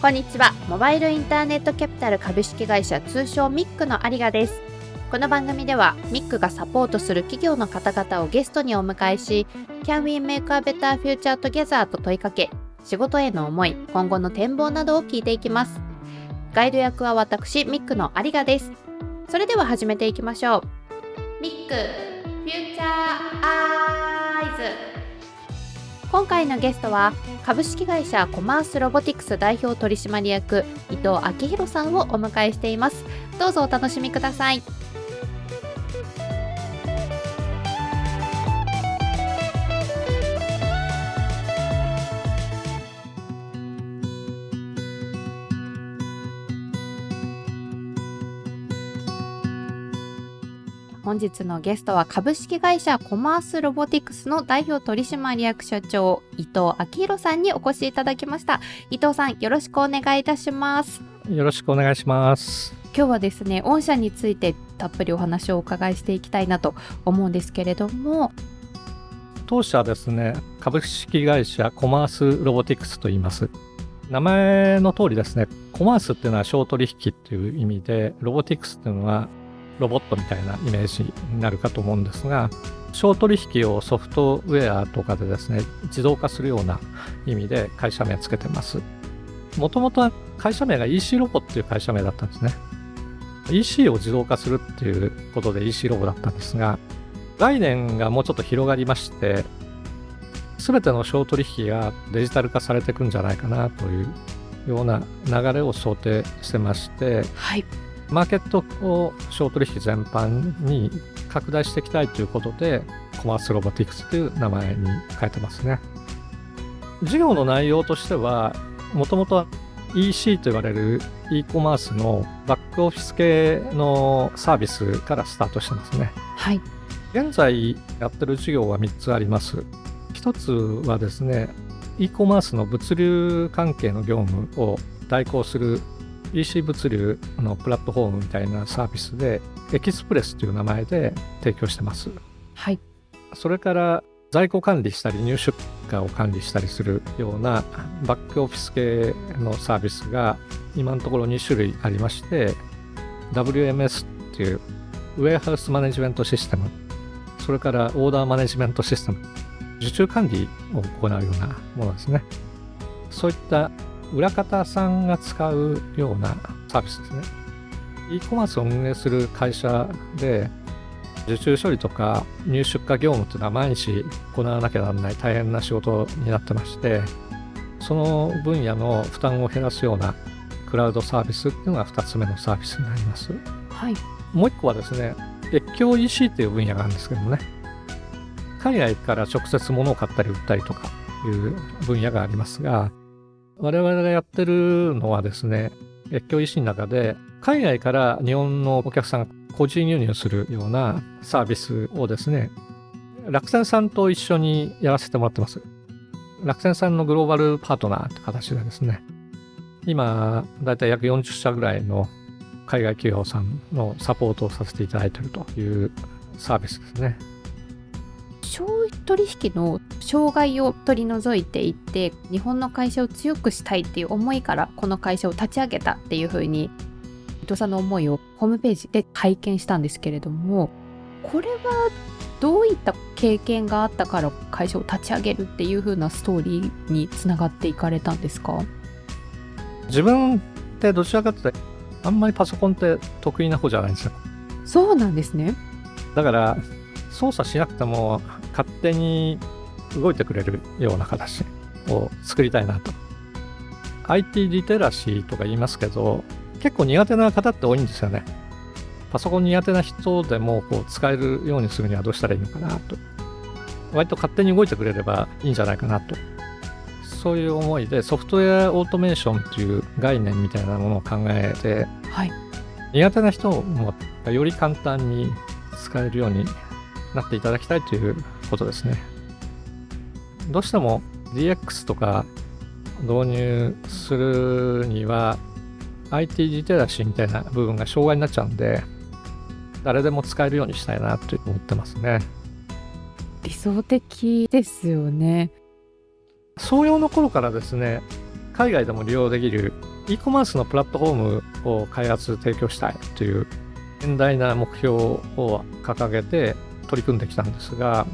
こんにちは。モバイルインターネットキャピタル株式会社通称ミックの有賀です。この番組ではミックがサポートする企業の方々をゲストにお迎えし Can we make a better future together と問いかけ仕事への思い今後の展望などを聞いていきます。ガイド役は私ミックの有賀です。それでは始めていきましょう。ミックフューチャー今回のゲストは株式会社コマースロボティクス代表取締役伊藤昭弘さんをお迎えしています。どうぞお楽しみください。本日のゲストは株式会社コマースロボティクスの代表取締役社長伊藤明宏さんにお越しいただきました。伊藤さんよろしくお願いいたします。よろしくお願いします。今日はですね御社についてたっぷりお話をお伺いしていきたいなと思うんですけれども。当社ですね株式会社コマースロボティクスと言います。名前の通りですねコマースっていうのは小取引っていう意味でロボティクスっていうのはロボットみたいなイメージになるかと思うんですが小取引をソフトウェアとかでですね自動化するような意味で会社名つけてます。もともとは会社名が EC ロボっていう会社名だったんですね。EC を自動化するっていうことで EC ロボだったんですが概念がもうちょっと広がりまして全ての小取引がデジタル化されていくんじゃないかなというような流れを想定してまして、はい、マーケットを小取引全般に拡大していきたいということで、コマースロボティクスという名前に変えてますね。事業の内容としては、もともと EC と言われる e コマースのバックオフィス系のサービスからスタートしてますね。はい。現在やってる事業は3つあります。1つはですね、e コマースの物流関係の業務を代行する EC 物流のプラットフォームみたいなサービスでエキスプレスという名前で提供してます。はい。それから在庫管理したり入出荷を管理したりするようなバックオフィス系のサービスが今のところ2種類ありまして WMS っていうウェアハウスマネジメントシステムそれからオーダーマネジメントシステム受注管理を行うようなものですねそういった裏方さんが使うようなサービスですね。e コマースを運営する会社で、受注処理とか入出荷業務っていうのは毎日行わなきゃならない大変な仕事になってまして、その分野の負担を減らすようなクラウドサービスっていうのが2つ目のサービスになります。はい。もう1個はですね、越境 EC っていう分野があるんですけどもね、海外から直接物を買ったり売ったりとかいう分野がありますが、我々がやってるのはですね、越境 EC の中で、海外から日本のお客さんが個人輸入するようなサービスをですね、楽天さんと一緒にやらせてもらってます。楽天さんのグローバルパートナーって形でですね、今、だいたい約40社ぐらいの海外企業さんのサポートをさせていただいているというサービスですね。小取引の障害を取り除いていって日本の会社を強くしたいっていう思いからこの会社を立ち上げたっていうふうに伊藤さんの思いをホームページで拝見したんですけれどもこれはどういった経験があったから会社を立ち上げるっていう風なストーリーにつながっていかれたんですか？自分ってどちらかというとあんまりパソコンって得意な方じゃないんですよ。そうなんですね。だから操作しなくても勝手に動いてくれるような形を作りたいなと。IT リテラシーとか言いますけど、結構苦手な方って多いんですよね。パソコン苦手な人でもこう使えるようにするにはどうしたらいいのかなと。割と勝手に動いてくれればいいんじゃないかなと。そういう思いでソフトウェアオートメーションという概念みたいなものを考えて、はい、苦手な人もより簡単に使えるようになっていただきたいということですね。どうしても DX とか導入するには IT リテラシーみたいな部分が障害になっちゃうんで誰でも使えるようにしたいなと思ってますね。理想的ですよね。創業の頃からですね海外でも利用できる e コマースのプラットフォームを開発提供したいという遠大な目標を掲げて取り組んできたんですが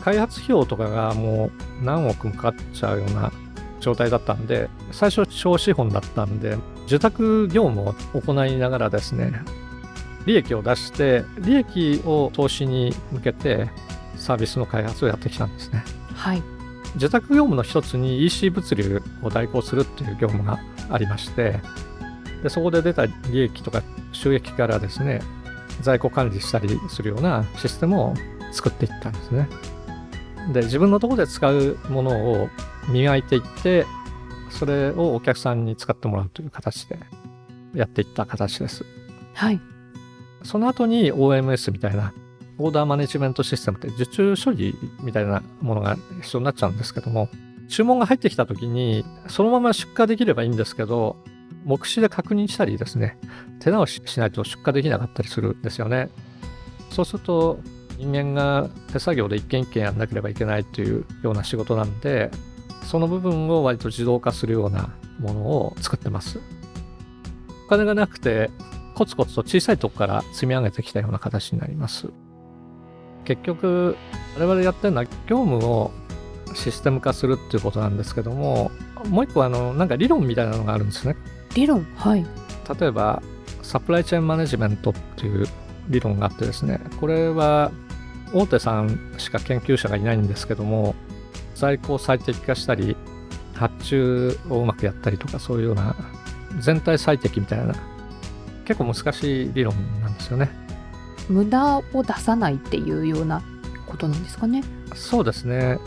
開発費用とかがもう何億もかかっちゃうような状態だったんで最初小資本だったんで受託業務を行いながらですね利益を出して利益を投資に向けてサービスの開発をやってきたんですね。はい受託業務の一つに EC 物流を代行するっていう業務がありましてでそこで出た利益とか収益からですね在庫管理したりするようなシステムを作っていったんですね。で自分のところで使うものを磨いていってそれをお客さんに使ってもらうという形でやっていった形です。はい。その後に OMS みたいなオーダーマネジメントシステムって受注処理みたいなものが必要になっちゃうんですけども、注文が入ってきた時に、そのまま出荷できればいいんですけど、目視で確認したりですね、手直ししないと出荷できなかったりするんですよね。そうすると、人間が手作業で一件一件やんなければいけないというような仕事なんで、その部分を割と自動化するようなものを作ってます。お金がなくて、コツコツと小さいとこから積み上げてきたような形になります。結局我々やってるのは業務をシステム化するっていうことなんですけどももう一個あのなんか理論みたいなのがあるんですね理論？はい例えばサプライチェーンマネジメントっていう理論があってですねこれは大手さんしか研究者がいないんですけども在庫を最適化したり発注をうまくやったりとかそういうような全体最適みたいな結構難しい理論なんですよね無駄を出さないっていうようなことなんですかね？そうですね。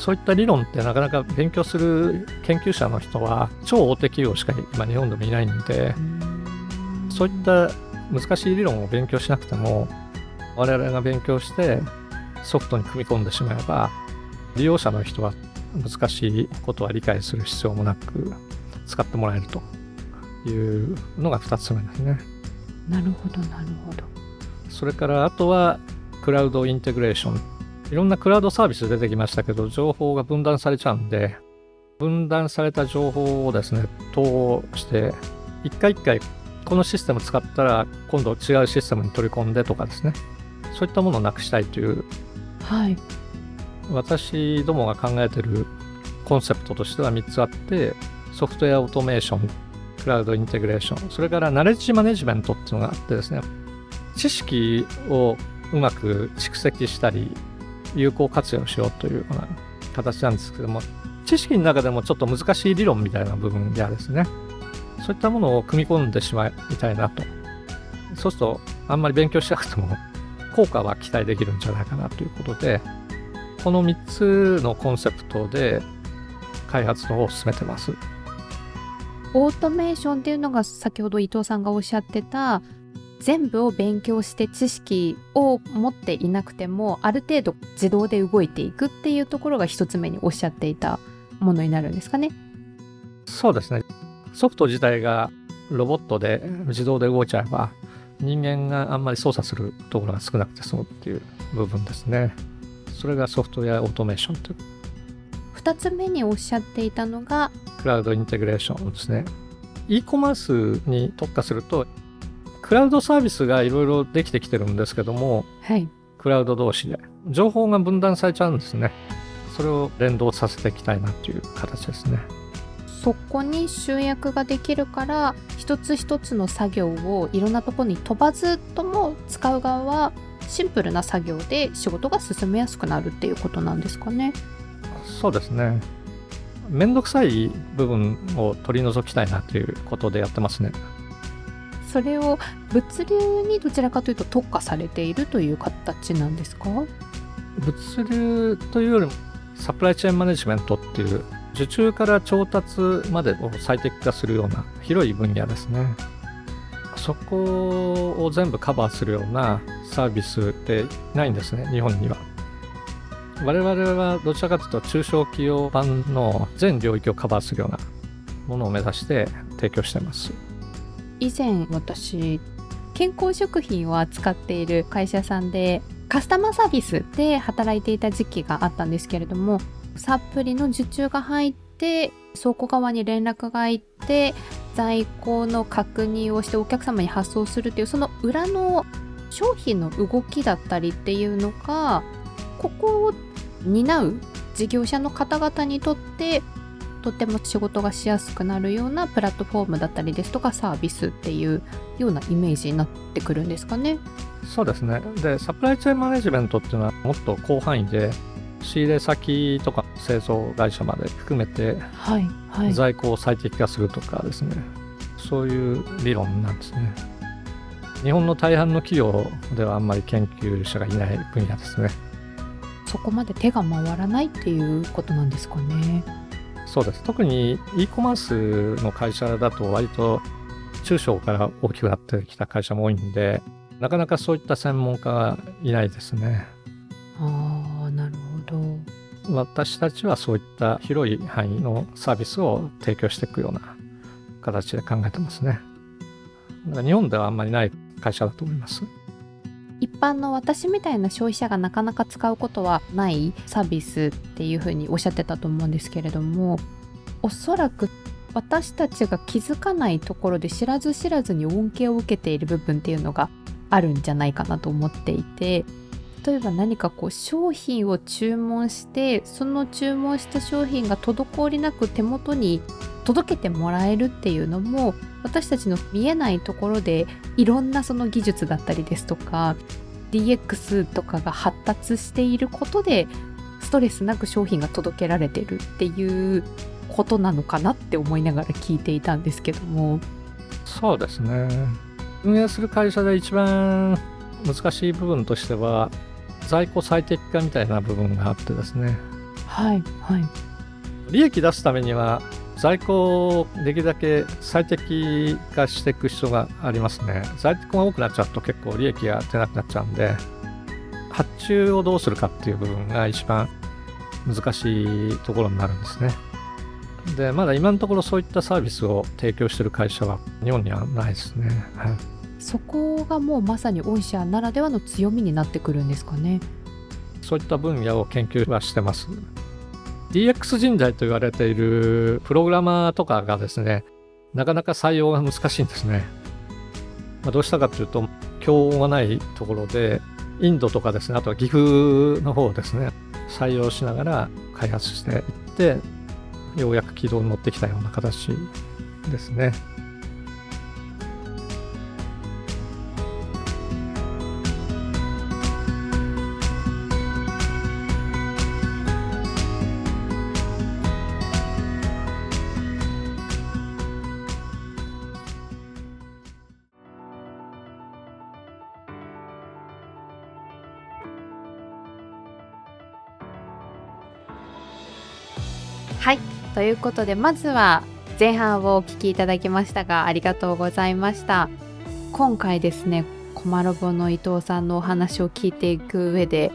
そういった理論ってなかなか勉強する研究者の人は超大手企業しか今日本でもいないんで、そういった難しい理論を勉強しなくても我々が勉強してソフトに組み込んでしまえば利用者の人は難しいことは理解する必要もなく使ってもらえるというのが2つ目ですね。なるほどなるほど。それからあとはクラウドインテグレーション。いろんなクラウドサービス出てきましたけど、情報が分断されちゃうんで、分断された情報をですね、統合して、一回一回このシステム使ったら今度違うシステムに取り込んでとかですね、そういったものをなくしたいという、はい、私どもが考えてるコンセプトとしては3つあって、ソフトウェアオートメーション、クラウドインテグレーション、それからナレッジマネジメントっていうのがあってですね、知識をうまく蓄積したり有効活用しようというような形なんですけども知識の中でもちょっと難しい理論みたいな部分やですねそういったものを組み込んでしまいたいなと。そうするとあんまり勉強しなくても効果は期待できるんじゃないかなということでこの3つのコンセプトで開発の方を進めてます。オートメーションっていうのが先ほど伊藤さんがおっしゃってた全部を勉強して知識を持っていなくてもある程度自動で動いていくっていうところが一つ目におっしゃっていたものになるんですかね。そうですね。ソフト自体がロボットで自動で動いちゃえば人間があんまり操作するところが少なくて済むっていう部分ですね。それがソフトウェアオートメーションという。2つ目におっしゃっていたのがクラウドインテグレーションですね。e コマースに特化するとクラウドサービスがいろいろできてきてるんですけども、はい、クラウド同士で。情報が分断されちゃうんですね。それを連動させていきたいなという形ですね。そこに集約ができるから一つ一つの作業をいろんなところに飛ばずとも使う側はシンプルな作業で仕事が進めやすくなるっていうことなんですかね。そうですね。めんどくさい部分を取り除きたいなということでやってますねそれを物流にどちらかというと特化されているという形なんですか？物流というよりもサプライチェーンマネジメントっていう受注から調達までを最適化するような広い分野ですね。そこを全部カバーするようなサービスってないんですね日本には。我々はどちらかというと中小企業版の全領域をカバーするようなものを目指して提供してます。以前私健康食品を扱っている会社さんでカスタマーサービスで働いていた時期があったんですけれどもサプリの受注が入って倉庫側に連絡がいって在庫の確認をしてお客様に発送するっていうその裏の商品の動きだったりっていうのがここを担う事業者の方々にとってとても仕事がしやすくなるようなプラットフォームだったりですとかサービスっていうようなイメージになってくるんですかね。そうですね。で、サプライチェーンマネジメントっていうのはもっと広範囲で仕入れ先とか製造会社まで含めて、はいはい、在庫を最適化するとかですね、そういう理論なんですね。日本の大半の企業ではあんまり研究者がいない分野ですね。そこまで手が回らないっていうことなんですかね。そうです。特に e コマースの会社だと割と中小から大きくなってきた会社も多いんで、なかなかそういった専門家がいないですね。ああ、なるほど。私たちはそういった広い範囲のサービスを提供していくような形で考えてますね。だから日本ではあんまりない会社だと思います。般の私みたいな消費者がなかなか使うことはないサービスっていうふうにおっしゃってたと思うんですけれどもおそらく私たちが気づかないところで知らず知らずに恩恵を受けている部分っていうのがあるんじゃないかなと思っていて例えば何かこう商品を注文してその注文した商品が滞りなく手元に届けてもらえるっていうのも私たちの見えないところでいろんなその技術だったりですとか DX とかが発達していることでストレスなく商品が届けられてるっていうことなのかなって思いながら聞いていたんですけども。そうですね。運営する会社で一番難しい部分としては在庫最適化みたいな部分があってですね。はいはい。利益出すためには在庫をできるだけ最適化していく必要がありますね。在庫が多くなっちゃうと結構利益が出なくなっちゃうんで、発注をどうするかっていう部分が一番難しいところになるんですね。で、まだ今のところそういったサービスを提供している会社は日本にはないですね。はい、そこがもうまさに御社ならではの強みになってくるんですかね。そういった分野を研究はしてます。DX 人材と言われているプログラマーとかがですね、なかなか採用が難しいんですね。まあ、どうしたかというと、競合がないところで、インドとかですね、あとは岐阜の方をですね、採用しながら開発していって、ようやく軌道に乗ってきたような形ですね。ということでまずは前半をお聞きいただきましたがありがとうございました今回ですねコマロボの伊藤さんのお話を聞いていく上で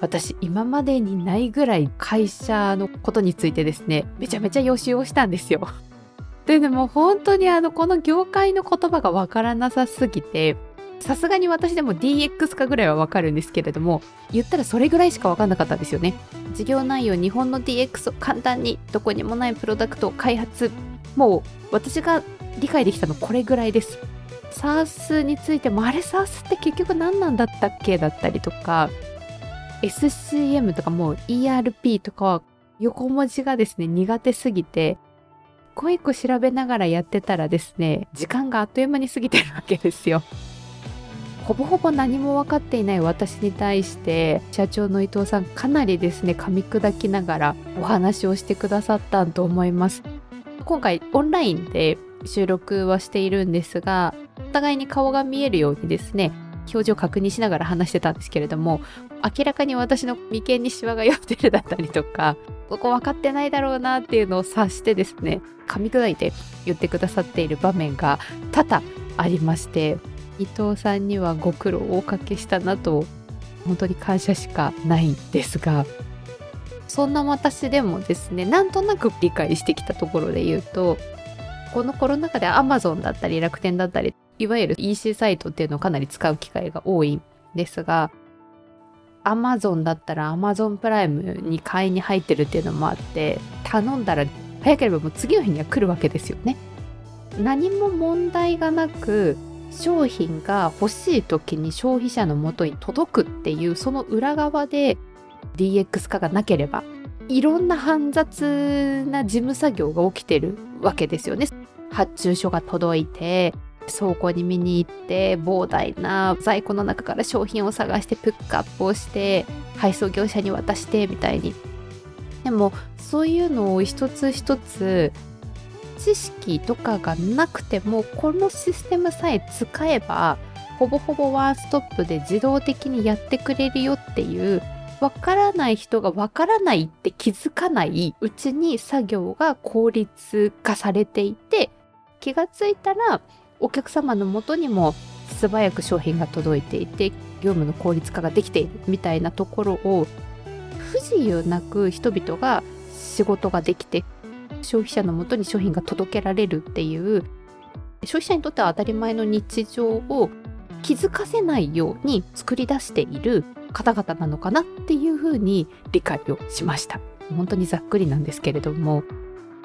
私今までにないぐらい会社のことについてですねめちゃめちゃ予習をしたんですよ。ででも本当にあのこの業界の言葉がわからなさすぎてさすがに私でも DX 化ぐらいはわかるんですけれども言ったらそれぐらいしかわかんなかったんですよね事業内容日本の DX を簡単にどこにもないプロダクトを開発。もう私が理解できたのこれぐらいです。SARS についてもあれ SARS って結局何なんだったっけだったりとか SCM とかもう ERP とかは横文字がですね苦手すぎて一個一個調べながらやってたらですね時間があっという間に過ぎてるわけですよ。ほぼほぼ何も分かっていない私に対して社長の伊藤さんかなりですね噛み砕きながらお話をしてくださったと思います。今回オンラインで収録はしているんですがお互いに顔が見えるようにですね表情を確認しながら話してたんですけれども明らかに私の眉間にシワが寄ってるだったりとかここ分かってないだろうなっていうのを察してですね噛み砕いて言ってくださっている場面が多々ありまして伊藤さんにはご苦労をおかけしたなと本当に感謝しかないんですがそんな私でもですねなんとなく理解してきたところで言うとこのコロナ禍で Amazon だったり楽天だったりいわゆる EC サイトっていうのをかなり使う機会が多いんですが Amazon だったら Amazon プライムに買いに入ってるっていうのもあって頼んだら早ければもう次の日には来るわけですよね。何も問題がなく商品が欲しい時に消費者のもとに届くっていうその裏側で DX 化がなければいろんな煩雑な事務作業が起きてるわけですよね。発注書が届いて倉庫に見に行って膨大な在庫の中から商品を探してピックアップをして配送業者に渡してみたいにでもそういうのを一つ一つ知識とかがなくてもこのシステムさえ使えばほぼほぼワンストップで自動的にやってくれるよっていうわからない人がわからないって気づかないうちに作業が効率化されていて気がついたらお客様のもとにも素早く商品が届いていて業務の効率化ができているみたいなところを不自由なく人々が仕事ができて消費者のもとに商品が届けられるっていう消費者にとっては当たり前の日常を気づかせないように作り出している方々なのかなっていうふうに理解をしました。本当にざっくりなんですけれども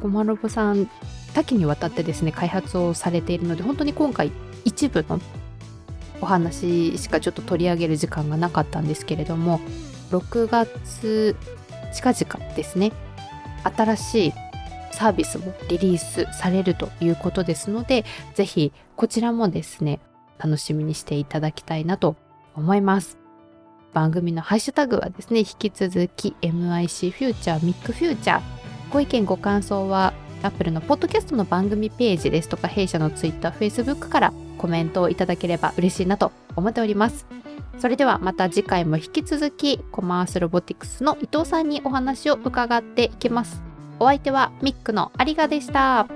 コマロボさん多岐にわたってですね開発をされているので本当に今回一部のお話しかちょっと取り上げる時間がなかったんですけれども6月近々ですね新しいサービスもリリースされるということですのでぜひこちらもですね楽しみにしていただきたいなと思います番組のハッシュタグはですね引き続き MIC フューチャーミックフューチャーご意見ご感想は Apple のポッドキャストの番組ページですとか弊社の Twitter、Facebook からコメントをいただければ嬉しいなと思っております。それではまた次回も引き続きコマースロボティクスの伊藤さんにお話を伺っていきます。お相手はミックの有賀でした。